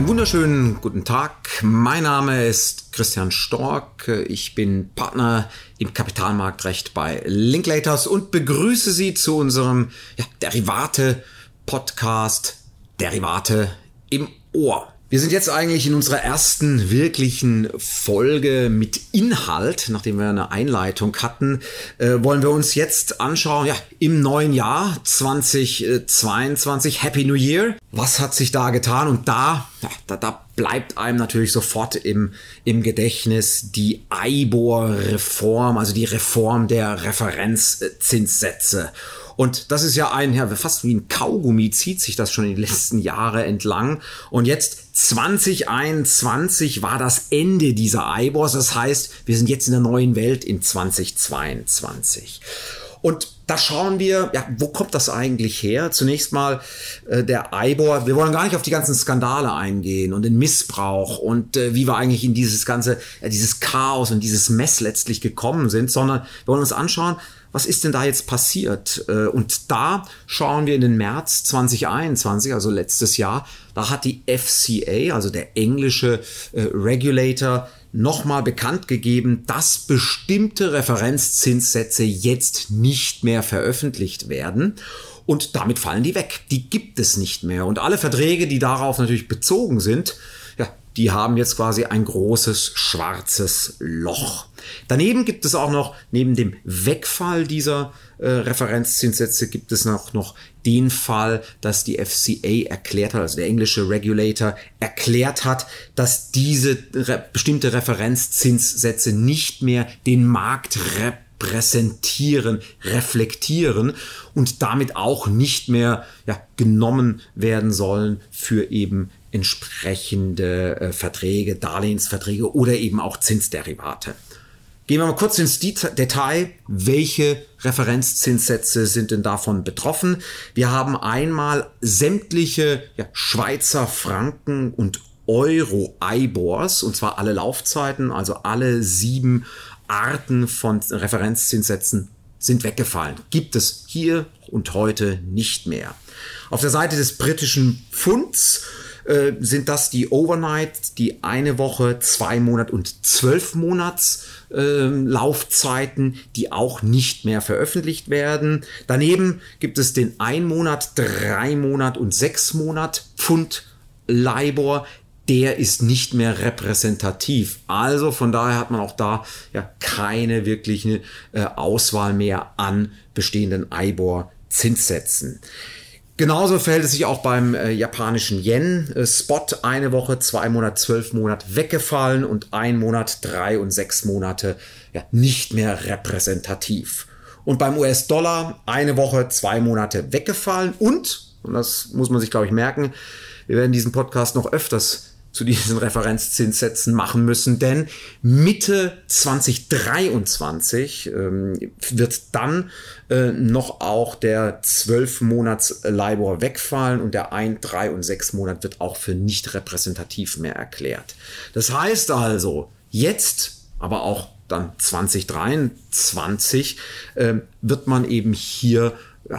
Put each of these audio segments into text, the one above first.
Einen wunderschönen guten Tag. Mein Name ist Christian Stork. Ich bin Partner im Kapitalmarktrecht bei Linklaters und begrüße Sie zu unserem ja, Derivate-Podcast Derivate im Ohr. Wir sind jetzt eigentlich in unserer ersten wirklichen Folge mit Inhalt, nachdem wir eine Einleitung hatten, äh, wollen wir uns jetzt anschauen, ja, im neuen Jahr 2022, Happy New Year. Was hat sich da getan? Und da, ja, da, da bleibt einem natürlich sofort im, im Gedächtnis die IBOR-Reform, also die Reform der Referenzzinssätze. Und das ist ja ein, ja, fast wie ein Kaugummi zieht sich das schon in den letzten Jahren entlang. Und jetzt 2021 war das Ende dieser IBORs. Das heißt, wir sind jetzt in der neuen Welt in 2022. Und da schauen wir, ja, wo kommt das eigentlich her? Zunächst mal äh, der IBOR. Wir wollen gar nicht auf die ganzen Skandale eingehen und den Missbrauch und äh, wie wir eigentlich in dieses ganze, äh, dieses Chaos und dieses Mess letztlich gekommen sind, sondern wir wollen uns anschauen, was ist denn da jetzt passiert? Äh, und da schauen wir in den März 2021, also letztes Jahr, da hat die FCA, also der englische äh, Regulator, nochmal bekannt gegeben, dass bestimmte Referenzzinssätze jetzt nicht mehr veröffentlicht werden. Und damit fallen die weg. Die gibt es nicht mehr. Und alle Verträge, die darauf natürlich bezogen sind, die haben jetzt quasi ein großes schwarzes Loch. Daneben gibt es auch noch, neben dem Wegfall dieser äh, Referenzzinssätze, gibt es noch, noch den Fall, dass die FCA erklärt hat, also der englische Regulator erklärt hat, dass diese re bestimmte Referenzzinssätze nicht mehr den Markt repräsentieren, reflektieren und damit auch nicht mehr ja, genommen werden sollen für eben entsprechende äh, Verträge, Darlehensverträge oder eben auch Zinsderivate. Gehen wir mal kurz ins Detail. Welche Referenzzinssätze sind denn davon betroffen? Wir haben einmal sämtliche ja, Schweizer Franken und Euro IBORs, und zwar alle Laufzeiten, also alle sieben Arten von Referenzzinssätzen sind weggefallen. Gibt es hier und heute nicht mehr. Auf der Seite des britischen Pfunds äh, sind das die Overnight, die eine Woche, zwei Monat und zwölf Monats äh, Laufzeiten, die auch nicht mehr veröffentlicht werden. Daneben gibt es den ein Monat, drei Monat und sechs Monat Pfund LIBOR, der ist nicht mehr repräsentativ. Also von daher hat man auch da ja keine wirkliche äh, Auswahl mehr an bestehenden IBOR Zinssätzen. Genauso verhält es sich auch beim äh, japanischen Yen. Äh, Spot eine Woche, zwei Monate, zwölf Monate weggefallen und ein Monat, drei und sechs Monate ja, nicht mehr repräsentativ. Und beim US-Dollar eine Woche, zwei Monate weggefallen und, und das muss man sich glaube ich merken, wir werden diesen Podcast noch öfters zu diesen Referenzzinssätzen machen müssen, denn Mitte 2023 ähm, wird dann äh, noch auch der 12 Monats LIBOR wegfallen und der 1, 3 und 6 Monat wird auch für nicht repräsentativ mehr erklärt. Das heißt also, jetzt, aber auch dann 2023 äh, wird man eben hier ja,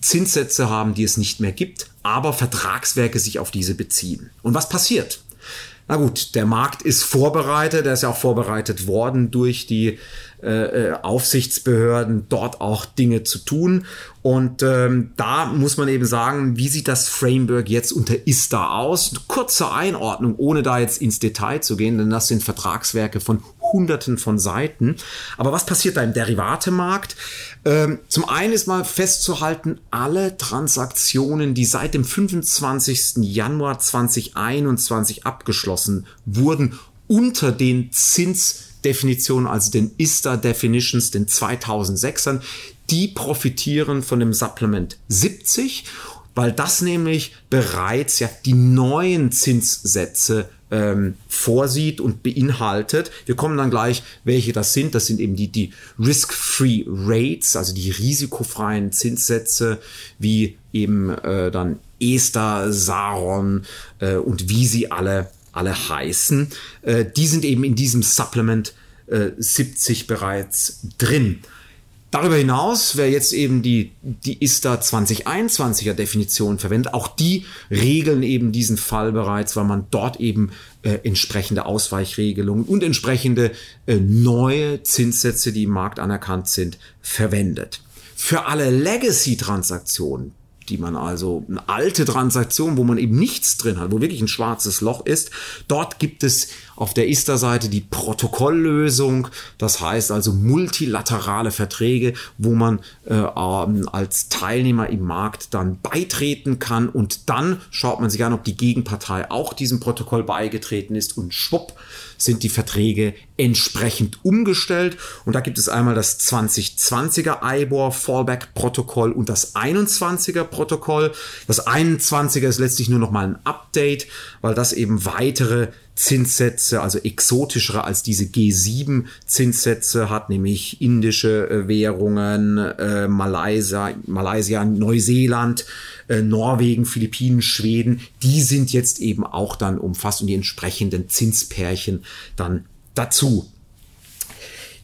Zinssätze haben, die es nicht mehr gibt, aber Vertragswerke sich auf diese beziehen. Und was passiert? Na gut, der Markt ist vorbereitet, er ist ja auch vorbereitet worden durch die äh, äh, Aufsichtsbehörden, dort auch Dinge zu tun. Und ähm, da muss man eben sagen, wie sieht das Framework jetzt unter ISTA aus? Kurze Einordnung, ohne da jetzt ins Detail zu gehen, denn das sind Vertragswerke von Hunderten von Seiten. Aber was passiert da im Derivatemarkt? Ähm, zum einen ist mal festzuhalten, alle Transaktionen, die seit dem 25. Januar 2021 abgeschlossen wurden, unter den Zinsdefinitionen, also den ISTA Definitions, den 2006ern, die profitieren von dem Supplement 70, weil das nämlich bereits ja die neuen Zinssätze ähm, vorsieht und beinhaltet. Wir kommen dann gleich, welche das sind. Das sind eben die, die Risk-Free Rates, also die risikofreien Zinssätze, wie eben äh, dann Ester, Saron äh, und wie sie alle, alle heißen. Äh, die sind eben in diesem Supplement 70 äh, bereits drin. Darüber hinaus, wer jetzt eben die, die ISTA 2021er Definition verwendet, auch die regeln eben diesen Fall bereits, weil man dort eben äh, entsprechende Ausweichregelungen und entsprechende äh, neue Zinssätze, die im Markt anerkannt sind, verwendet. Für alle Legacy-Transaktionen, die man also eine alte Transaktion, wo man eben nichts drin hat, wo wirklich ein schwarzes Loch ist. Dort gibt es auf der ISTA-Seite die Protokolllösung, das heißt also multilaterale Verträge, wo man äh, ähm, als Teilnehmer im Markt dann beitreten kann und dann schaut man sich an, ob die Gegenpartei auch diesem Protokoll beigetreten ist und schwupp sind die Verträge entsprechend umgestellt. Und da gibt es einmal das 2020er IBOR Fallback Protokoll und das 21er Protokoll. Das 21er ist letztlich nur noch mal ein Update, weil das eben weitere Zinssätze, also exotischere als diese G7 Zinssätze hat, nämlich indische äh, Währungen, äh, Malaysia, Malaysia, Neuseeland, äh, Norwegen, Philippinen, Schweden, die sind jetzt eben auch dann umfasst und die entsprechenden Zinspärchen dann dazu.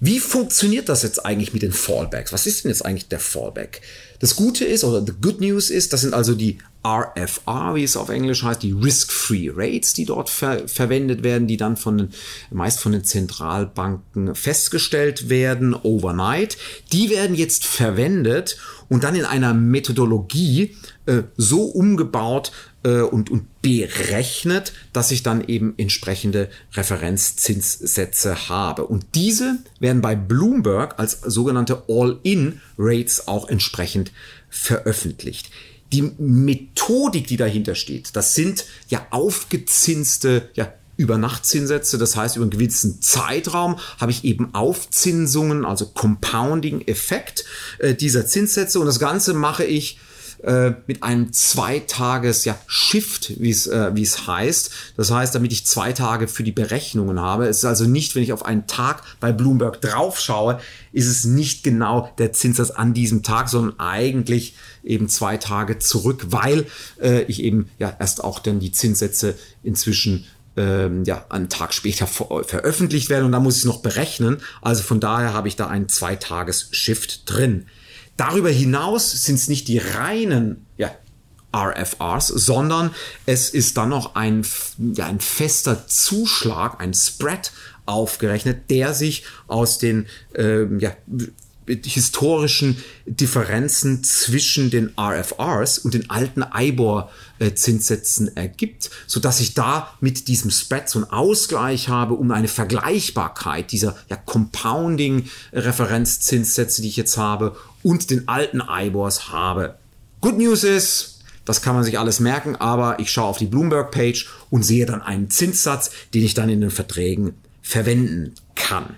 Wie funktioniert das jetzt eigentlich mit den Fallbacks? Was ist denn jetzt eigentlich der Fallback? Das Gute ist, oder the good news ist, das sind also die RFR, wie es auf Englisch heißt, die Risk-Free Rates, die dort ver verwendet werden, die dann von den, meist von den Zentralbanken festgestellt werden, overnight. Die werden jetzt verwendet und dann in einer Methodologie äh, so umgebaut, äh, und, und berechnet, dass ich dann eben entsprechende Referenzzinssätze habe. Und diese werden bei Bloomberg als sogenannte All-in-Rates auch entsprechend veröffentlicht. Die Methodik, die dahinter steht, das sind ja aufgezinste, ja, Übernachtzinssätze, das heißt über einen gewissen Zeitraum habe ich eben Aufzinsungen, also Compounding-Effekt äh, dieser Zinssätze. Und das Ganze mache ich äh, mit einem Zweitages ja, Shift, wie es äh, es heißt. Das heißt, damit ich zwei Tage für die Berechnungen habe. Es ist also nicht, wenn ich auf einen Tag bei Bloomberg drauf schaue, ist es nicht genau der Zinssatz an diesem Tag, sondern eigentlich eben zwei Tage zurück, weil äh, ich eben ja erst auch dann die Zinssätze inzwischen ähm, ja, einen Tag später ver veröffentlicht werden und da muss ich es noch berechnen. Also von daher habe ich da einen Zweitages-Shift drin. Darüber hinaus sind es nicht die reinen ja, RFRs, sondern es ist dann noch ein, ja, ein fester Zuschlag, ein Spread aufgerechnet, der sich aus den ähm, ja, historischen Differenzen zwischen den RFRs und den alten IBOR-Zinssätzen ergibt, so dass ich da mit diesem Spread so einen Ausgleich habe, um eine Vergleichbarkeit dieser ja, Compounding-Referenzzinssätze, die ich jetzt habe, und den alten IBORs habe. Good News ist, das kann man sich alles merken, aber ich schaue auf die Bloomberg-Page und sehe dann einen Zinssatz, den ich dann in den Verträgen verwenden kann.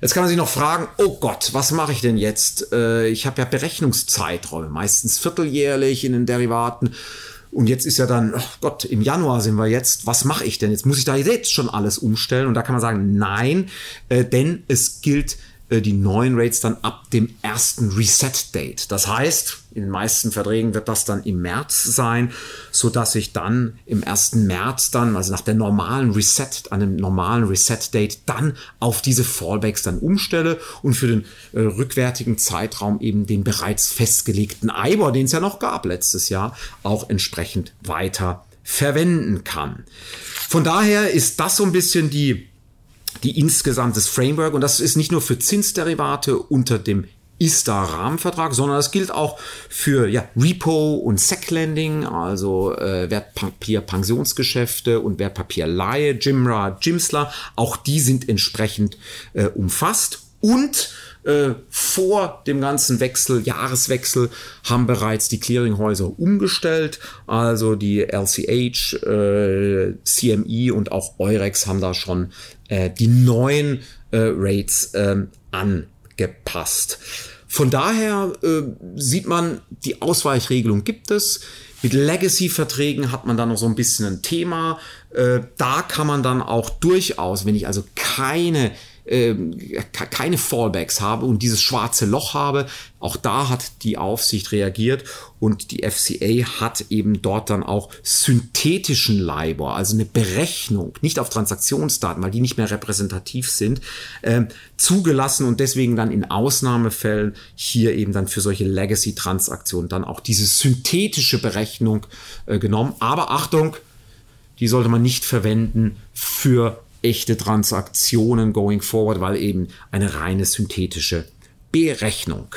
Jetzt kann man sich noch fragen, oh Gott, was mache ich denn jetzt? Äh, ich habe ja Berechnungszeiträume, meistens vierteljährlich in den Derivaten. Und jetzt ist ja dann, oh Gott, im Januar sind wir jetzt, was mache ich denn? Jetzt muss ich da jetzt schon alles umstellen. Und da kann man sagen, nein, äh, denn es gilt die neuen Rates dann ab dem ersten Reset-Date. Das heißt, in den meisten Verträgen wird das dann im März sein, so dass ich dann im ersten März dann, also nach der normalen Reset, an dem normalen Reset-Date, dann auf diese Fallbacks dann umstelle und für den äh, rückwärtigen Zeitraum eben den bereits festgelegten IBOR, den es ja noch gab letztes Jahr, auch entsprechend weiter verwenden kann. Von daher ist das so ein bisschen die die insgesamt das Framework und das ist nicht nur für Zinsderivate unter dem ISTA-Rahmenvertrag, sondern das gilt auch für ja, Repo und Sec-Lending, also äh, Wertpapier-Pensionsgeschäfte und Wertpapierleihe, Jimra, Jimsler. Auch die sind entsprechend äh, umfasst. Und äh, vor dem ganzen Wechsel, Jahreswechsel, haben bereits die Clearinghäuser umgestellt. Also die LCH, äh, CME und auch Eurex haben da schon äh, die neuen äh, Rates äh, angepasst. Von daher äh, sieht man, die Ausweichregelung gibt es. Mit Legacy-Verträgen hat man da noch so ein bisschen ein Thema. Äh, da kann man dann auch durchaus, wenn ich also keine äh, keine Fallbacks habe und dieses schwarze Loch habe. Auch da hat die Aufsicht reagiert und die FCA hat eben dort dann auch synthetischen LIBOR, also eine Berechnung, nicht auf Transaktionsdaten, weil die nicht mehr repräsentativ sind, äh, zugelassen und deswegen dann in Ausnahmefällen hier eben dann für solche Legacy-Transaktionen dann auch diese synthetische Berechnung äh, genommen. Aber Achtung, die sollte man nicht verwenden für echte Transaktionen going forward, weil eben eine reine synthetische Berechnung.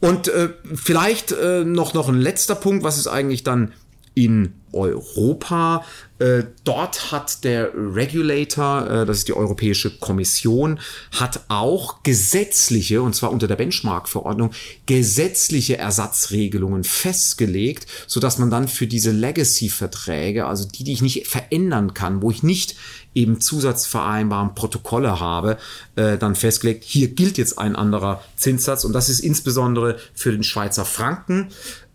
Und äh, vielleicht äh, noch, noch ein letzter Punkt, was ist eigentlich dann in Europa. Äh, dort hat der Regulator, äh, das ist die Europäische Kommission, hat auch gesetzliche, und zwar unter der Benchmark-Verordnung, gesetzliche Ersatzregelungen festgelegt, so dass man dann für diese Legacy-Verträge, also die, die ich nicht verändern kann, wo ich nicht eben Zusatzvereinbaren, Protokolle habe, äh, dann festgelegt, hier gilt jetzt ein anderer Zinssatz und das ist insbesondere für den Schweizer Franken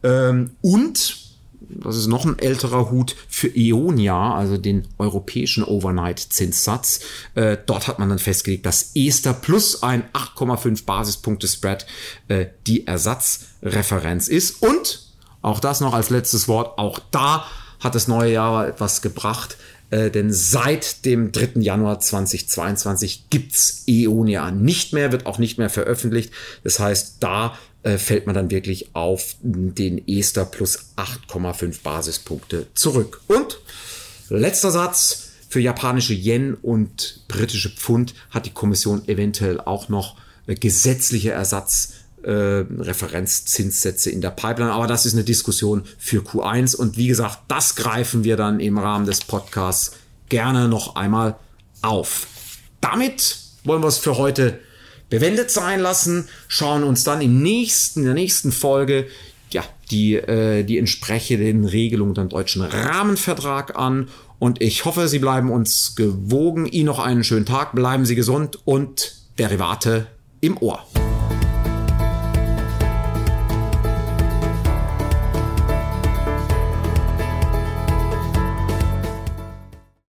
ähm, und das ist noch ein älterer Hut für Eonia, also den europäischen Overnight-Zinssatz. Äh, dort hat man dann festgelegt, dass Ester plus ein 8,5 Basispunkte Spread äh, die Ersatzreferenz ist. Und auch das noch als letztes Wort, auch da hat das neue Jahr etwas gebracht. Äh, denn seit dem 3. Januar 2022 gibt's Eonia nicht mehr, wird auch nicht mehr veröffentlicht. Das heißt, da äh, fällt man dann wirklich auf den Ester plus 8,5 Basispunkte zurück. Und letzter Satz. Für japanische Yen und britische Pfund hat die Kommission eventuell auch noch äh, gesetzliche Ersatz äh, in der Pipeline. Aber das ist eine Diskussion für Q1. Und wie gesagt, das greifen wir dann im Rahmen des Podcasts gerne noch einmal auf. Damit wollen wir es für heute bewendet sein lassen, schauen uns dann im nächsten, in der nächsten Folge ja, die, äh, die entsprechenden Regelungen beim deutschen Rahmenvertrag an. Und ich hoffe, Sie bleiben uns gewogen. Ihnen noch einen schönen Tag, bleiben Sie gesund und Derivate im Ohr.